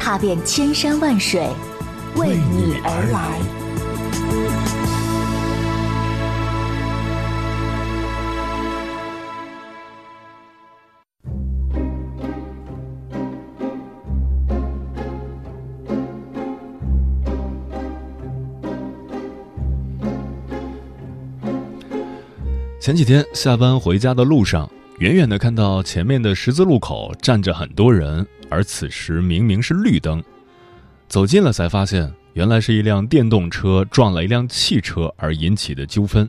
踏遍千山万水，为你而来。前几天下班回家的路上，远远的看到前面的十字路口站着很多人，而此时明明是绿灯。走近了才发现，原来是一辆电动车撞了一辆汽车而引起的纠纷。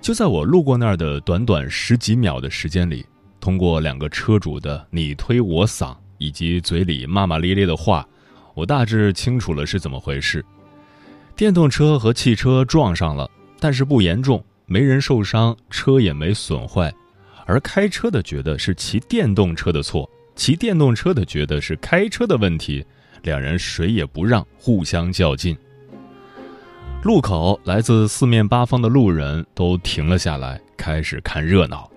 就在我路过那儿的短短十几秒的时间里，通过两个车主的你推我搡以及嘴里骂骂咧咧的话，我大致清楚了是怎么回事。电动车和汽车撞上了，但是不严重。没人受伤，车也没损坏，而开车的觉得是骑电动车的错，骑电动车的觉得是开车的问题，两人谁也不让，互相较劲。路口，来自四面八方的路人都停了下来，开始看热闹。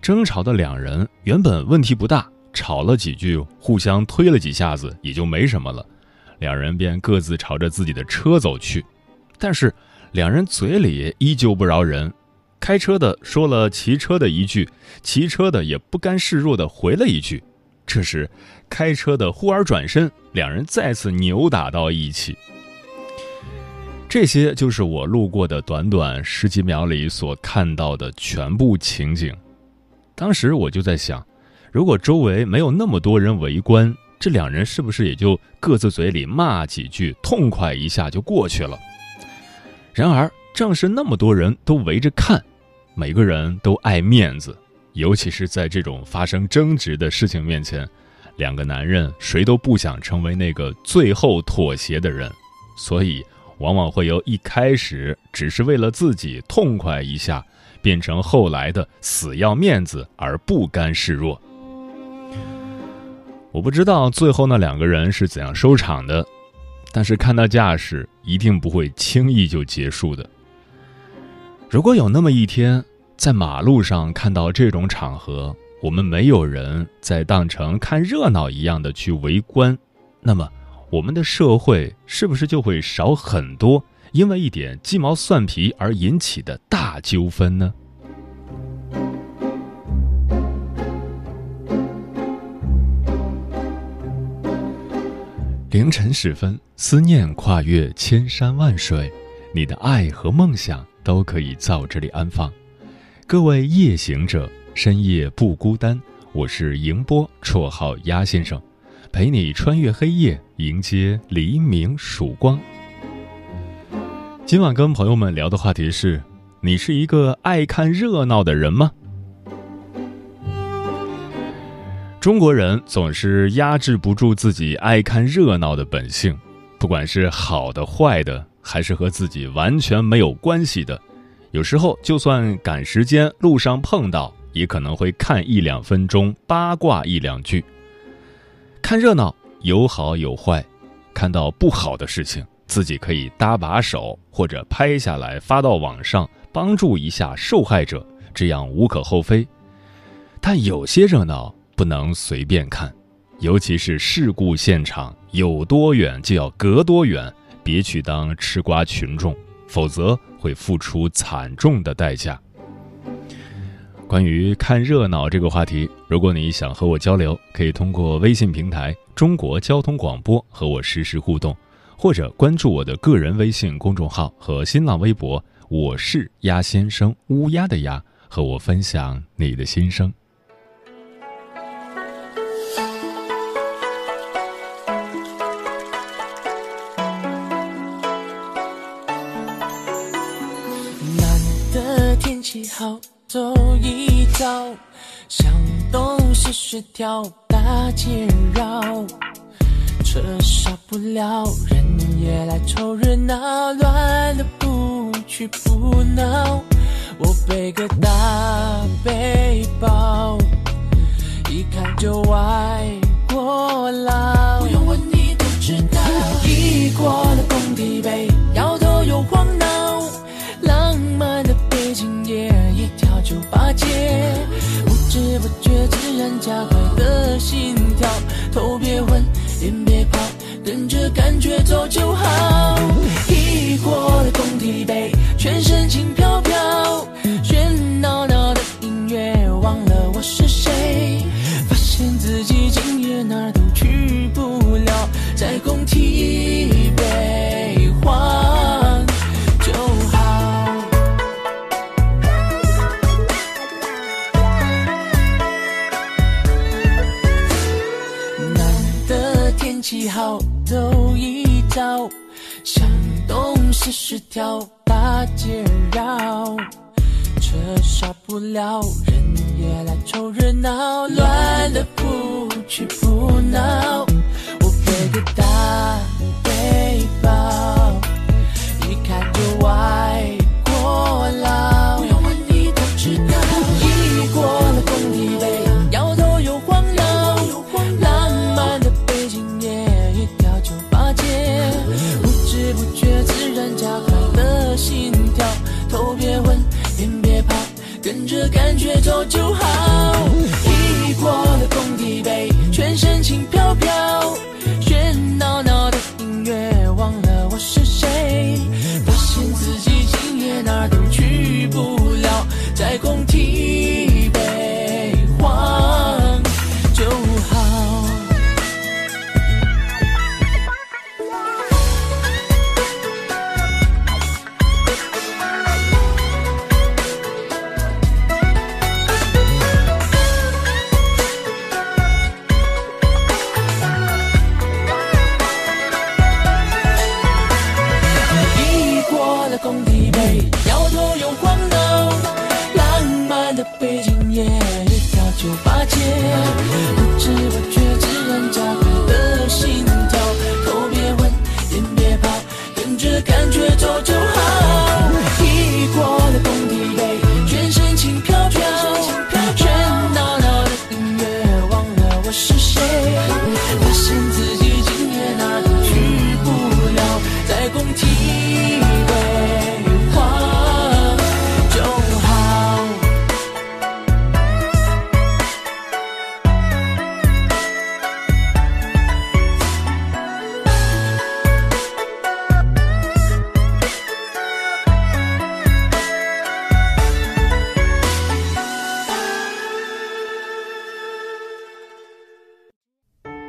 争吵的两人原本问题不大，吵了几句，互相推了几下子，也就没什么了，两人便各自朝着自己的车走去，但是。两人嘴里依旧不饶人，开车的说了骑车的一句，骑车的也不甘示弱的回了一句。这时，开车的忽而转身，两人再次扭打到一起。这些就是我路过的短短十几秒里所看到的全部情景。当时我就在想，如果周围没有那么多人围观，这两人是不是也就各自嘴里骂几句，痛快一下就过去了？然而，正是那么多人都围着看，每个人都爱面子，尤其是在这种发生争执的事情面前，两个男人谁都不想成为那个最后妥协的人，所以往往会由一开始只是为了自己痛快一下，变成后来的死要面子而不甘示弱。我不知道最后那两个人是怎样收场的。但是看到架势，一定不会轻易就结束的。如果有那么一天，在马路上看到这种场合，我们没有人再当成看热闹一样的去围观，那么我们的社会是不是就会少很多因为一点鸡毛蒜皮而引起的大纠纷呢？凌晨时分，思念跨越千山万水，你的爱和梦想都可以在我这里安放。各位夜行者，深夜不孤单。我是迎波，绰号鸭先生，陪你穿越黑夜，迎接黎明曙光。今晚跟朋友们聊的话题是：你是一个爱看热闹的人吗？中国人总是压制不住自己爱看热闹的本性，不管是好的坏的，还是和自己完全没有关系的，有时候就算赶时间路上碰到，也可能会看一两分钟，八卦一两句。看热闹有好有坏，看到不好的事情，自己可以搭把手或者拍下来发到网上，帮助一下受害者，这样无可厚非。但有些热闹。不能随便看，尤其是事故现场，有多远就要隔多远，别去当吃瓜群众，否则会付出惨重的代价。关于看热闹这个话题，如果你想和我交流，可以通过微信平台“中国交通广播”和我实时互动，或者关注我的个人微信公众号和新浪微博“我是鸭先生”，乌鸦的鸭，和我分享你的心声。好走一遭，向东西十条大街绕，车少。不了，人也来凑热闹，乱了不去不闹。我背个大背包，一看就外国佬。不用问你都知道，一过了工地北，摇头又晃脑，浪漫的背景夜，街，不知不觉自然加快的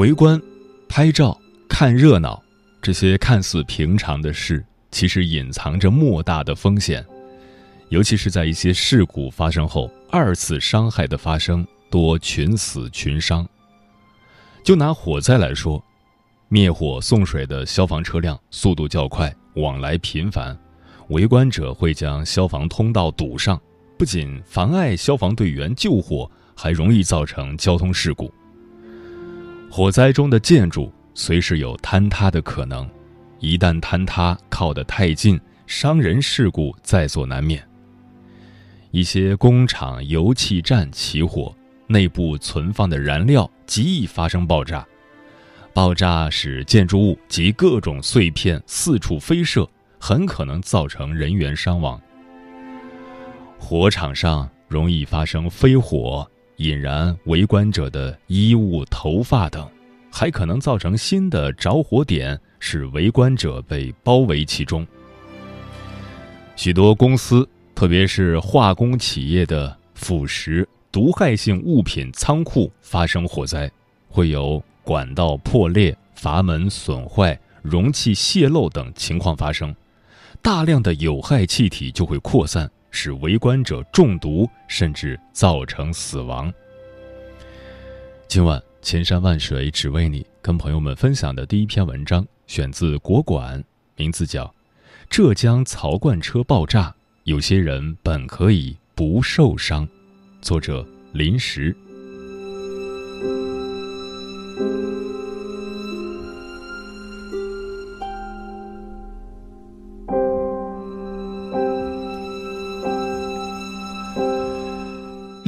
围观、拍照、看热闹，这些看似平常的事，其实隐藏着莫大的风险。尤其是在一些事故发生后，二次伤害的发生多群死群伤。就拿火灾来说，灭火送水的消防车辆速度较快，往来频繁，围观者会将消防通道堵上，不仅妨碍消防队员救火，还容易造成交通事故。火灾中的建筑随时有坍塌的可能，一旦坍塌靠得太近，伤人事故在所难免。一些工厂油气站起火，内部存放的燃料极易发生爆炸，爆炸使建筑物及各种碎片四处飞射，很可能造成人员伤亡。火场上容易发生飞火，引燃围观者的衣物、头发等，还可能造成新的着火点，使围观者被包围其中。许多公司。特别是化工企业的腐蚀、毒害性物品仓库发生火灾，会有管道破裂、阀门损坏、容器泄漏等情况发生，大量的有害气体就会扩散，使围观者中毒，甚至造成死亡。今晚千山万水只为你，跟朋友们分享的第一篇文章选自国馆，名字叫《浙江槽罐车爆炸》。有些人本可以不受伤。作者林石。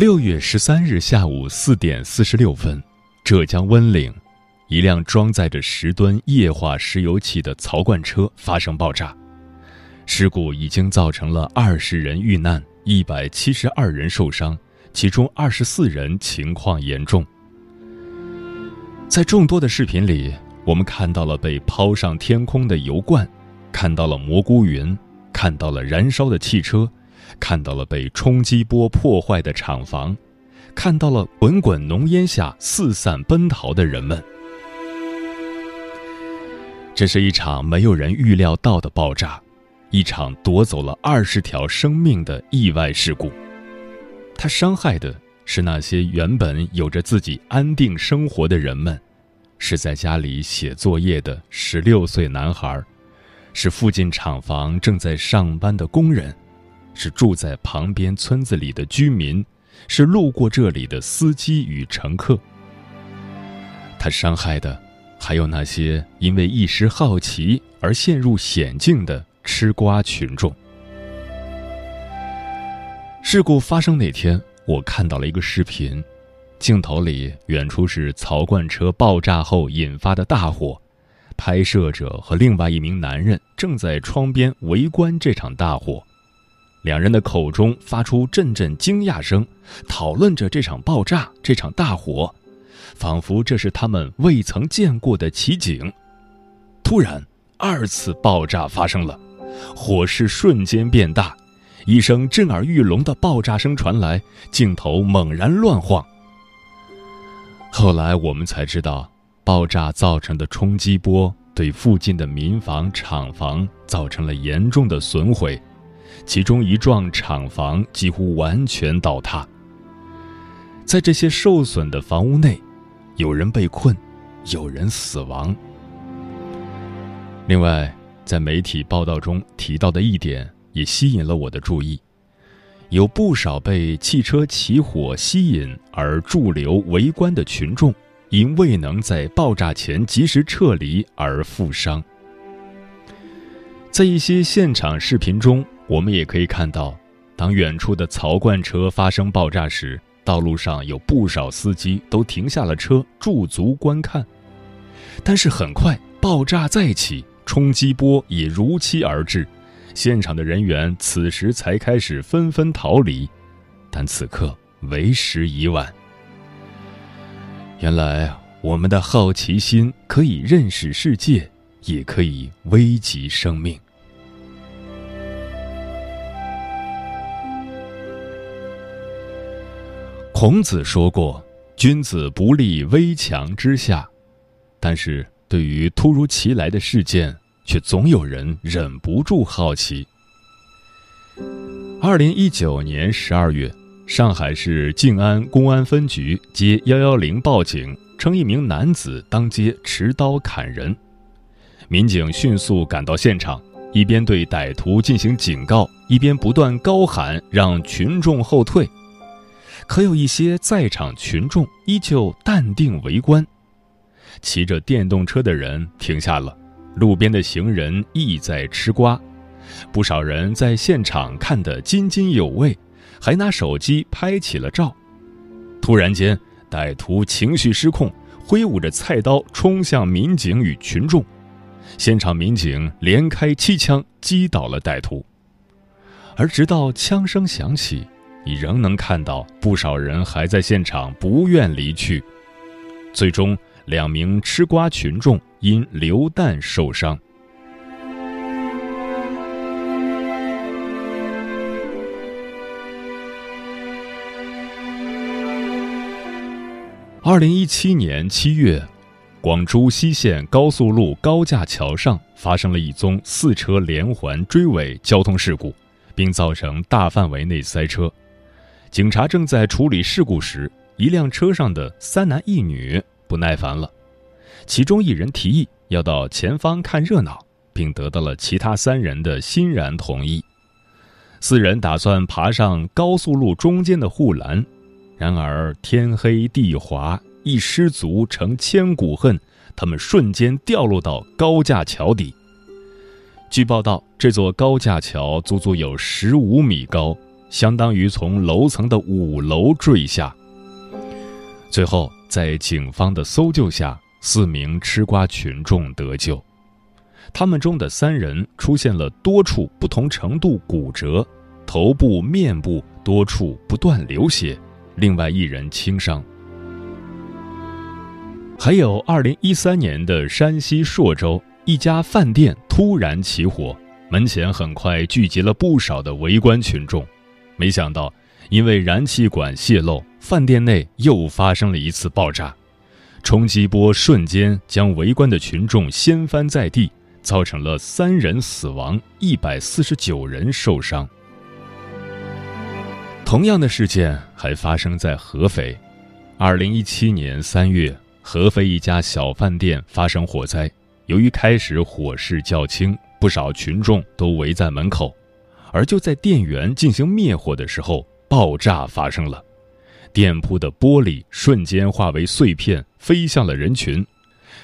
六月十三日下午四点四十六分，浙江温岭，一辆装载着十吨液化石油气的槽罐车发生爆炸。事故已经造成了二十人遇难，一百七十二人受伤，其中二十四人情况严重。在众多的视频里，我们看到了被抛上天空的油罐，看到了蘑菇云，看到了燃烧的汽车，看到了被冲击波破坏的厂房，看到了滚滚浓烟下四散奔逃的人们。这是一场没有人预料到的爆炸。一场夺走了二十条生命的意外事故，它伤害的是那些原本有着自己安定生活的人们，是在家里写作业的十六岁男孩，是附近厂房正在上班的工人，是住在旁边村子里的居民，是路过这里的司机与乘客。他伤害的还有那些因为一时好奇而陷入险境的。吃瓜群众。事故发生那天，我看到了一个视频，镜头里远处是槽罐车爆炸后引发的大火，拍摄者和另外一名男人正在窗边围观这场大火，两人的口中发出阵阵惊讶声，讨论着这场爆炸、这场大火，仿佛这是他们未曾见过的奇景。突然，二次爆炸发生了。火势瞬间变大，一声震耳欲聋的爆炸声传来，镜头猛然乱晃。后来我们才知道，爆炸造成的冲击波对附近的民房、厂房造成了严重的损毁，其中一幢厂房几乎完全倒塌。在这些受损的房屋内，有人被困，有人死亡。另外。在媒体报道中提到的一点也吸引了我的注意，有不少被汽车起火吸引而驻留围观的群众，因未能在爆炸前及时撤离而负伤。在一些现场视频中，我们也可以看到，当远处的槽罐车发生爆炸时，道路上有不少司机都停下了车驻足观看，但是很快爆炸再起。冲击波也如期而至，现场的人员此时才开始纷纷逃离，但此刻为时已晚。原来我们的好奇心可以认识世界，也可以危及生命。孔子说过：“君子不立危墙之下。”但是。对于突如其来的事件，却总有人忍不住好奇。二零一九年十二月，上海市静安公安分局接幺幺零报警，称一名男子当街持刀砍人。民警迅速赶到现场，一边对歹徒进行警告，一边不断高喊让群众后退。可有一些在场群众依旧淡定围观。骑着电动车的人停下了，路边的行人亦在吃瓜，不少人在现场看得津津有味，还拿手机拍起了照。突然间，歹徒情绪失控，挥舞着菜刀冲向民警与群众，现场民警连开七枪击倒了歹徒。而直到枪声响起，你仍能看到不少人还在现场不愿离去。最终，两名吃瓜群众因流弹受伤。二零一七年七月，广珠西线高速路高架桥上发生了一宗四车连环追尾交通事故，并造成大范围内塞车。警察正在处理事故时，一辆车上的三男一女不耐烦了，其中一人提议要到前方看热闹，并得到了其他三人的欣然同意。四人打算爬上高速路中间的护栏。然而天黑地滑，一失足成千古恨，他们瞬间掉落到高架桥底。据报道，这座高架桥足足有十五米高，相当于从楼层的五楼坠下。最后，在警方的搜救下，四名吃瓜群众得救，他们中的三人出现了多处不同程度骨折，头部、面部多处不断流血。另外一人轻伤。还有二零一三年的山西朔州一家饭店突然起火，门前很快聚集了不少的围观群众。没想到，因为燃气管泄漏，饭店内又发生了一次爆炸，冲击波瞬间将围观的群众掀翻在地，造成了三人死亡，一百四十九人受伤。同样的事件还发生在合肥。二零一七年三月，合肥一家小饭店发生火灾。由于开始火势较轻，不少群众都围在门口。而就在店员进行灭火的时候，爆炸发生了，店铺的玻璃瞬间化为碎片，飞向了人群。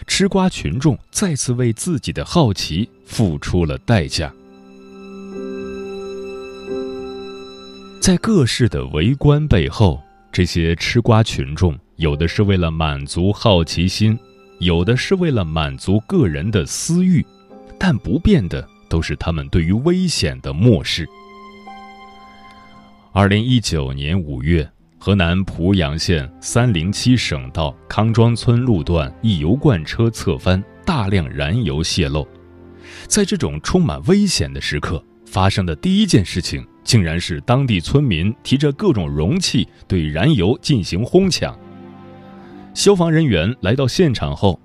吃瓜群众再次为自己的好奇付出了代价。在各式的围观背后，这些吃瓜群众有的是为了满足好奇心，有的是为了满足个人的私欲，但不变的都是他们对于危险的漠视。二零一九年五月，河南濮阳县三零七省道康庄村路段一油罐车侧翻，大量燃油泄漏。在这种充满危险的时刻，发生的第一件事情。竟然是当地村民提着各种容器对燃油进行哄抢。消防人员来到现场后，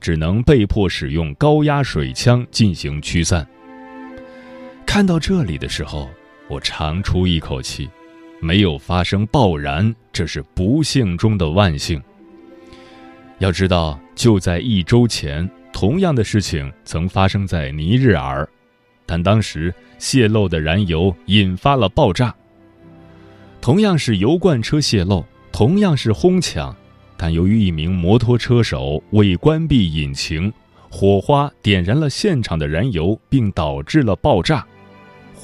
只能被迫使用高压水枪进行驱散。看到这里的时候，我长出一口气，没有发生爆燃，这是不幸中的万幸。要知道，就在一周前，同样的事情曾发生在尼日尔。但当时泄漏的燃油引发了爆炸。同样是油罐车泄漏，同样是哄抢，但由于一名摩托车手未关闭引擎，火花点燃了现场的燃油，并导致了爆炸，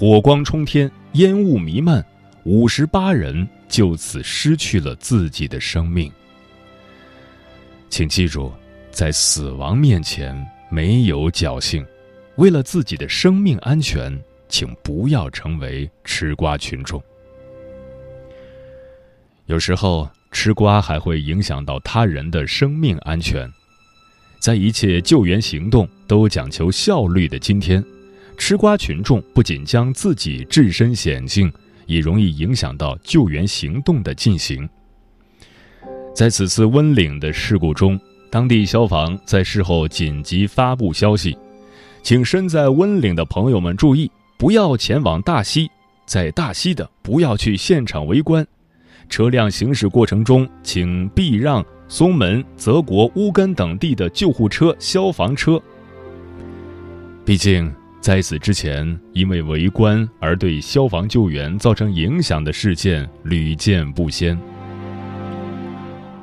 火光冲天，烟雾弥漫，五十八人就此失去了自己的生命。请记住，在死亡面前没有侥幸。为了自己的生命安全，请不要成为吃瓜群众。有时候吃瓜还会影响到他人的生命安全。在一切救援行动都讲求效率的今天，吃瓜群众不仅将自己置身险境，也容易影响到救援行动的进行。在此次温岭的事故中，当地消防在事后紧急发布消息。请身在温岭的朋友们注意，不要前往大溪，在大溪的不要去现场围观。车辆行驶过程中，请避让松门、泽国、乌根等地的救护车、消防车。毕竟，在此之前，因为围观而对消防救援造成影响的事件屡见不鲜。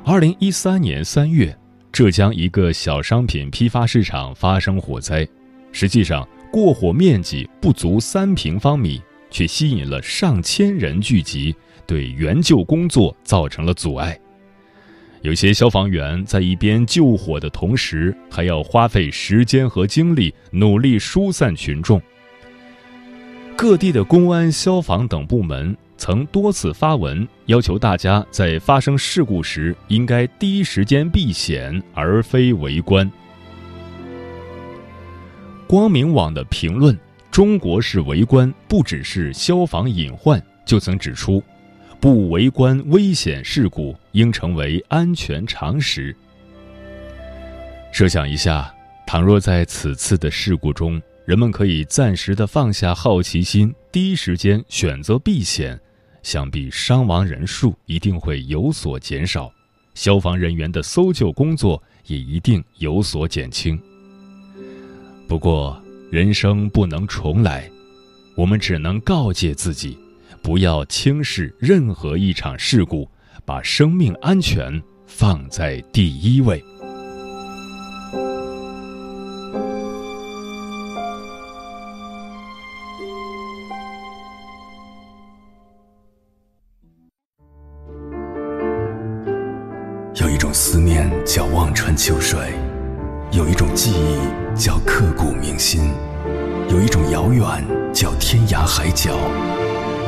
二零一三年三月，浙江一个小商品批发市场发生火灾。实际上，过火面积不足三平方米，却吸引了上千人聚集，对援救工作造成了阻碍。有些消防员在一边救火的同时，还要花费时间和精力努力疏散群众。各地的公安、消防等部门曾多次发文要求大家在发生事故时应该第一时间避险，而非围观。光明网的评论：“中国式围观不只是消防隐患”，就曾指出。不围观危险事故应成为安全常识。设想一下，倘若在此次的事故中，人们可以暂时的放下好奇心，第一时间选择避险，想必伤亡人数一定会有所减少，消防人员的搜救工作也一定有所减轻。不过，人生不能重来，我们只能告诫自己。不要轻视任何一场事故，把生命安全放在第一位。有一种思念叫望穿秋水，有一种记忆叫刻骨铭心，有一种遥远叫天涯海角。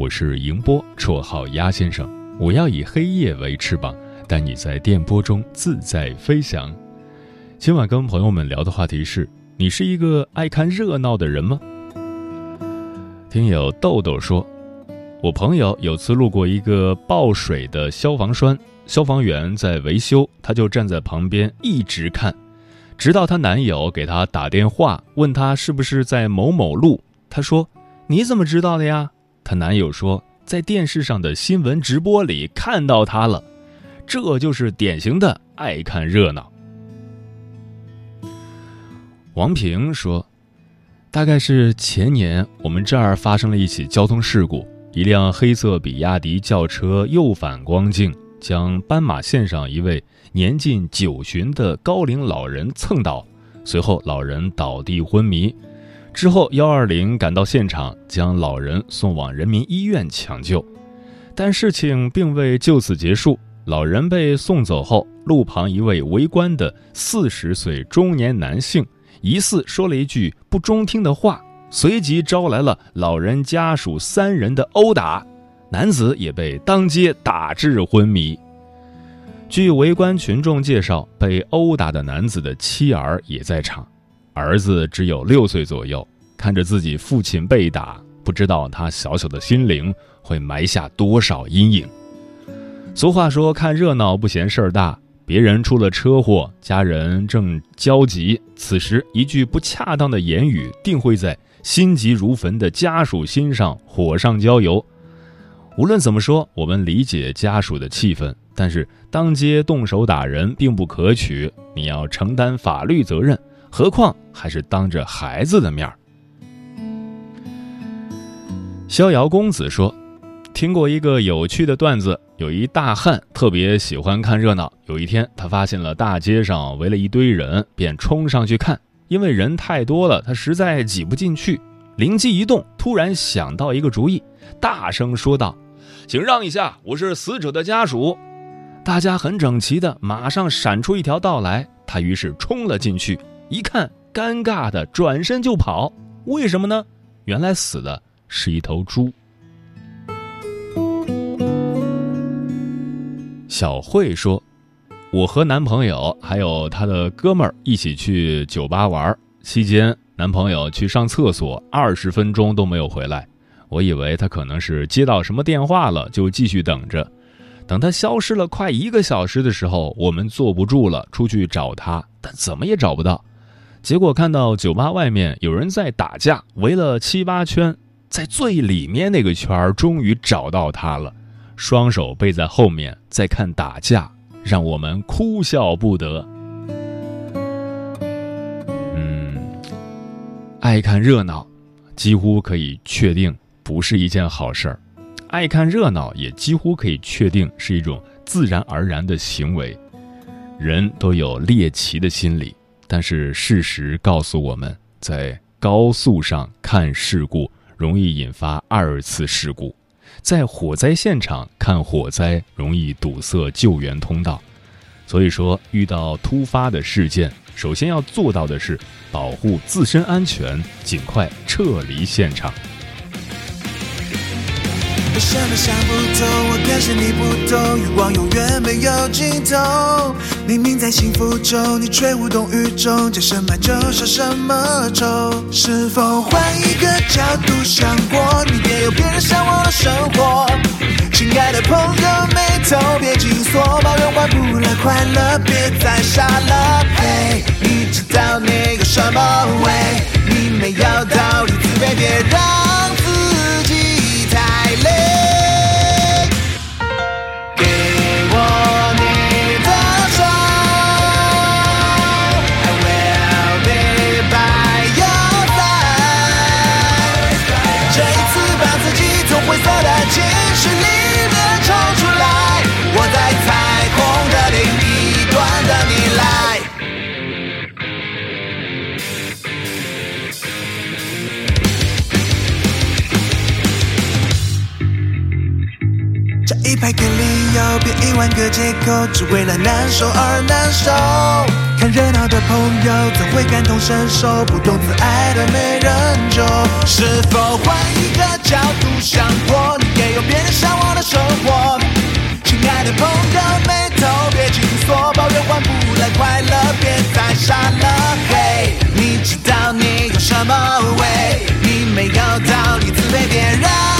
我是迎波，绰号鸭先生。我要以黑夜为翅膀，带你在电波中自在飞翔。今晚跟朋友们聊的话题是：你是一个爱看热闹的人吗？听友豆豆说，我朋友有次路过一个爆水的消防栓，消防员在维修，她就站在旁边一直看，直到她男友给她打电话，问她是不是在某某路。她说：“你怎么知道的呀？”她男友说，在电视上的新闻直播里看到她了，这就是典型的爱看热闹。王平说，大概是前年我们这儿发生了一起交通事故，一辆黑色比亚迪轿车右反光镜将斑马线上一位年近九旬的高龄老人蹭倒，随后老人倒地昏迷。之后，幺二零赶到现场，将老人送往人民医院抢救，但事情并未就此结束。老人被送走后，路旁一位围观的四十岁中年男性疑似说了一句不中听的话，随即招来了老人家属三人的殴打，男子也被当街打至昏迷。据围观群众介绍，被殴打的男子的妻儿也在场。儿子只有六岁左右，看着自己父亲被打，不知道他小小的心灵会埋下多少阴影。俗话说：“看热闹不嫌事儿大。”别人出了车祸，家人正焦急，此时一句不恰当的言语，定会在心急如焚的家属心上火上浇油。无论怎么说，我们理解家属的气愤，但是当街动手打人并不可取，你要承担法律责任。何况还是当着孩子的面儿。逍遥公子说：“听过一个有趣的段子，有一大汉特别喜欢看热闹。有一天，他发现了大街上围了一堆人，便冲上去看。因为人太多了，他实在挤不进去。灵机一动，突然想到一个主意，大声说道：‘请让一下，我是死者的家属。’大家很整齐的，马上闪出一条道来。他于是冲了进去。”一看，尴尬的转身就跑。为什么呢？原来死的是一头猪。小慧说：“我和男朋友还有他的哥们儿一起去酒吧玩，期间男朋友去上厕所，二十分钟都没有回来。我以为他可能是接到什么电话了，就继续等着。等他消失了快一个小时的时候，我们坐不住了，出去找他，但怎么也找不到。”结果看到酒吧外面有人在打架，围了七八圈。在最里面那个圈儿终于找到他了，双手背在后面在看打架，让我们哭笑不得。嗯，爱看热闹，几乎可以确定不是一件好事儿；爱看热闹，也几乎可以确定是一种自然而然的行为。人都有猎奇的心理，但是事实告诉我们，在高速上看事故容易引发二次事故，在火灾现场看火灾容易堵塞救援通道。所以说，遇到突发的事件，首先要做到的是保护自身安全，尽快撤离现场。为什么想不通？我更是你不懂，欲望永远没有尽头。明明在幸福中，你却无动于衷，见什么就受什么愁。是否换一个角度想过，你也有别人向往的生活？亲爱的朋友，眉头别紧锁，抱怨换不来快乐，别再傻了。嘿，你知道你有什么味？你没有道理自卑，别让换个借口，只为了难受而难受。看热闹的朋友，怎会感同身受？不懂自爱的没人救。是否换一个角度想过？你也有别人向往的生活。亲爱的朋友，眉头别紧锁，抱怨换不来快乐，别再傻了。嘿，你知道你有什么味？你没有道理自卑别人。